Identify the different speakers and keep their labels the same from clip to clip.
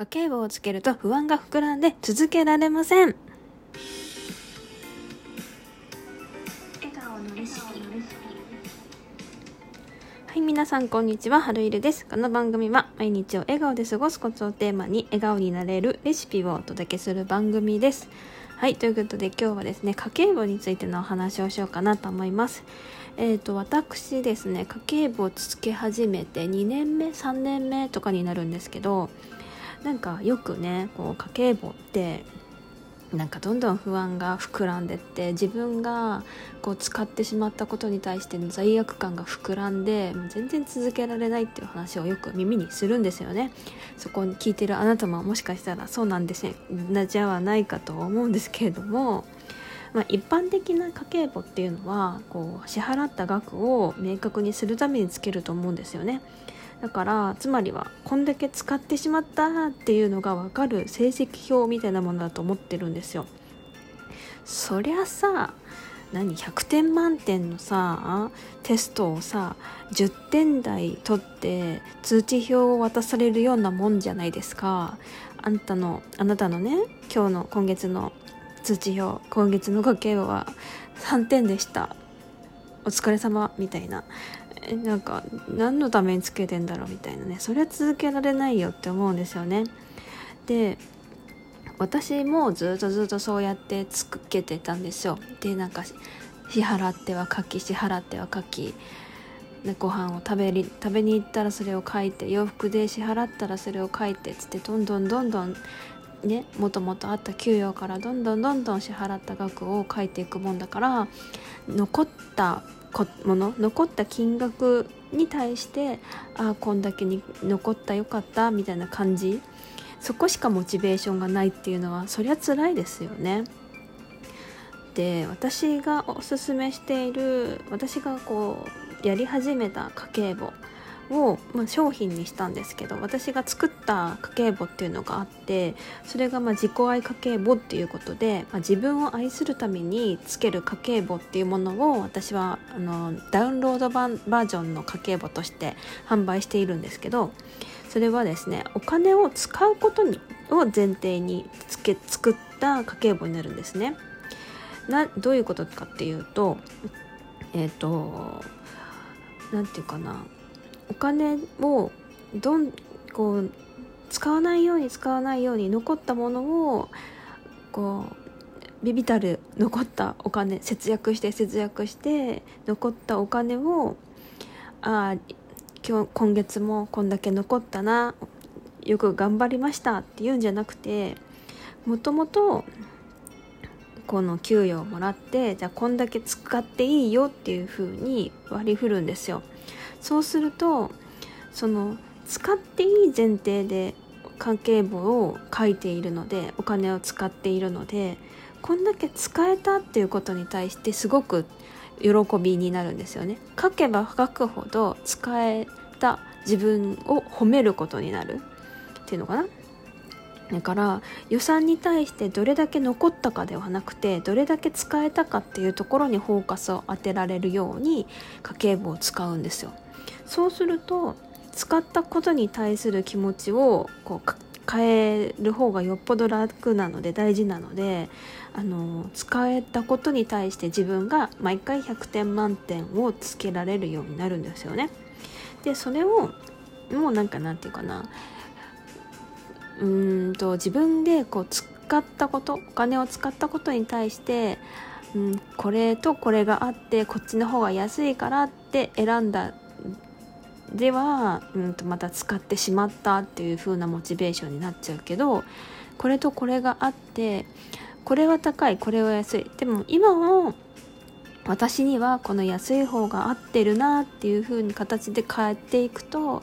Speaker 1: 家計簿をつけると不安が膨らんで続けられません。はい皆さんこんにちは。春いるです。この番組は毎日を笑顔で過ごすコツをテーマに笑顔になれるレシピをお届けする番組です。はいということで今日はですね家計簿についてのお話をしようかなと思います。えーと、私ですね家計簿をつけ始めて2年目3年目とかになるんですけどなんかよくねこう家計簿ってなんかどんどん不安が膨らんでって自分がこう使ってしまったことに対しての罪悪感が膨らんでもう全然続けられないっていう話をよく耳にするんですよね。そこに聞いてるあなたももしかしたらそうなんですねなじゃはないかと思うんですけれども、まあ、一般的な家計簿っていうのはこう支払った額を明確にするためにつけると思うんですよね。だからつまりはこんだけ使ってしまったっていうのが分かる成績表みたいなものだと思ってるんですよ。そりゃさ何100点満点のさテストをさ10点台取って通知表を渡されるようなもんじゃないですか。あんたのあなたのね今日の今月の通知表今月の家計は3点でした。お疲れ様みたいな。なんか何のためにつけてんだろうみたいなね。それは続けられないよって思うんですよね。で私もずっとずっとそうやってつけてたんですよ。でなんか支払っては書き支払っては書きでご飯を食べり食べに行ったらそれを書いて洋服で支払ったらそれを書いてっつってどんどんどんどんねもともとあった給与からどんどんどんどん支払った額を書いていくもんだから残ったもの残った金額に対してああこんだけに残ったよかったみたいな感じそこしかモチベーションがないっていうのはそりゃ辛いですよね。で私がおすすめしている私がこうやり始めた家計簿を、まあ、商品にしたんですけど私が作った家計簿っていうのがあってそれがまあ自己愛家計簿っていうことで、まあ、自分を愛するためにつける家計簿っていうものを私はあのダウンロード版バージョンの家計簿として販売しているんですけどそれはですねお金を使うことにを前提につけ作った家計簿になるんですね。などういうことかっていうとえっ、ー、と何て言うかなお金をどんこう使わないように使わないように残ったものをこうビビたる残ったお金節約して節約して残ったお金をあ今日今月もこんだけ残ったなよく頑張りましたっていうんじゃなくてもともとこの給与をもらってじゃあこんだけ使っていいよっていう風に割り振るんですよ。そうするとその使っていい前提で家計簿を書いているのでお金を使っているのでこんだけ使えたっていうことに対してすごく喜びになるんですよね書けば書くほど使えた自分を褒めることになるっていうのかなだから予算に対してどれだけ残ったかではなくてどれだけ使えたかっていうところにフォーカスを当てられるように家計簿を使うんですよそうすると使ったことに対する気持ちをこう変える方がよっぽど楽なので大事なのであの使えたことに対して自分が毎回100点満点をつけられるようになるんですよね。でそれをもうなんかなんていうかなうんと自分でこう使ったことお金を使ったことに対してうん、これとこれがあってこっちの方が安いからって選んだでは、うん、とまた使ってしまったっていう風なモチベーションになっちゃうけどこれとこれがあってこれは高いこれは安い。でも今も私にはこの安い方が合ってるなっていう風に形で変えていくと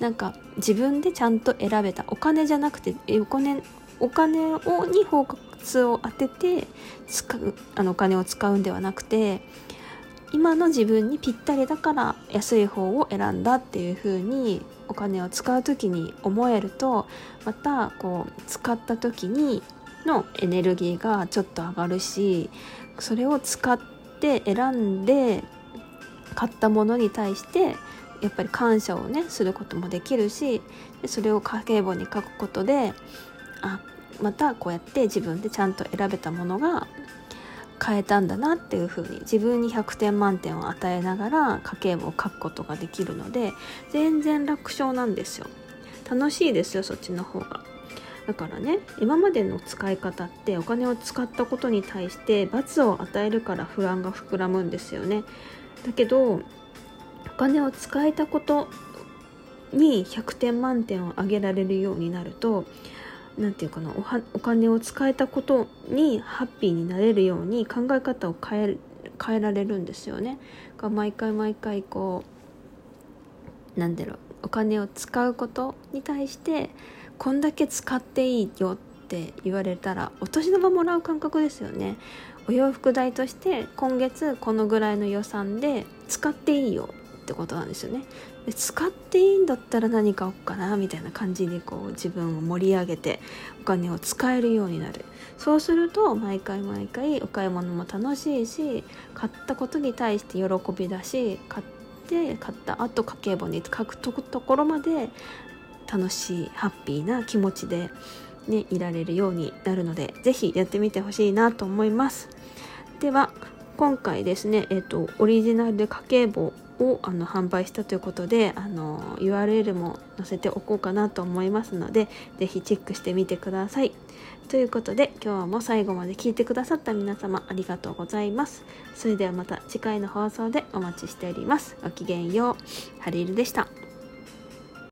Speaker 1: なんか自分でちゃんと選べた。お金じゃなくてお金お金をにフォーカスを当てて使うあのお金を使うんではなくて今の自分にぴったりだから安い方を選んだっていう風にお金を使う時に思えるとまたこう使った時にのエネルギーがちょっと上がるしそれを使って選んで買ったものに対してやっぱり感謝をねすることもできるしでそれを家計簿に書くことであまたこうやって自分でちゃんと選べたものが変えたんだなっていう風に自分に100点満点を与えながら家計簿を書くことができるので全然楽勝なんですよ。楽しいですよそっちの方が。だからね今までの使い方ってお金を使ったことに対して罰を与えるから不安が膨らむんですよねだけどお金を使えたことに100点満点を上げられるようになると何て言うかなお金を使えたことにハッピーになれるように考え方を変え変えられるんですよね。が毎回毎回こうなんだろうお金を使うことに対してこんだけ使っていいよって言われたらお年玉もらう感覚ですよね。お洋服代として今月このぐらいの予算で使っていいよってことなんですよねで使っていいんだったら何買おうかなみたいな感じでこう自分を盛り上げてお金を使えるようになるそうすると毎回毎回お買い物も楽しいし買ったことに対して喜びだし買って買った後家計簿に書くところまで楽しいハッピーな気持ちでね、いられるようになるので是非やってみてほしいなと思いますでは今回ですね、えーと、オリジナルで家計簿をあの販売したということであの URL も載せておこうかなと思いますので是非チェックしてみてください。ということで今日も最後まで聞いてくださった皆様ありがとうございます。それではまた次回の放送でお待ちしております。ごきげんよう。ハリルでした。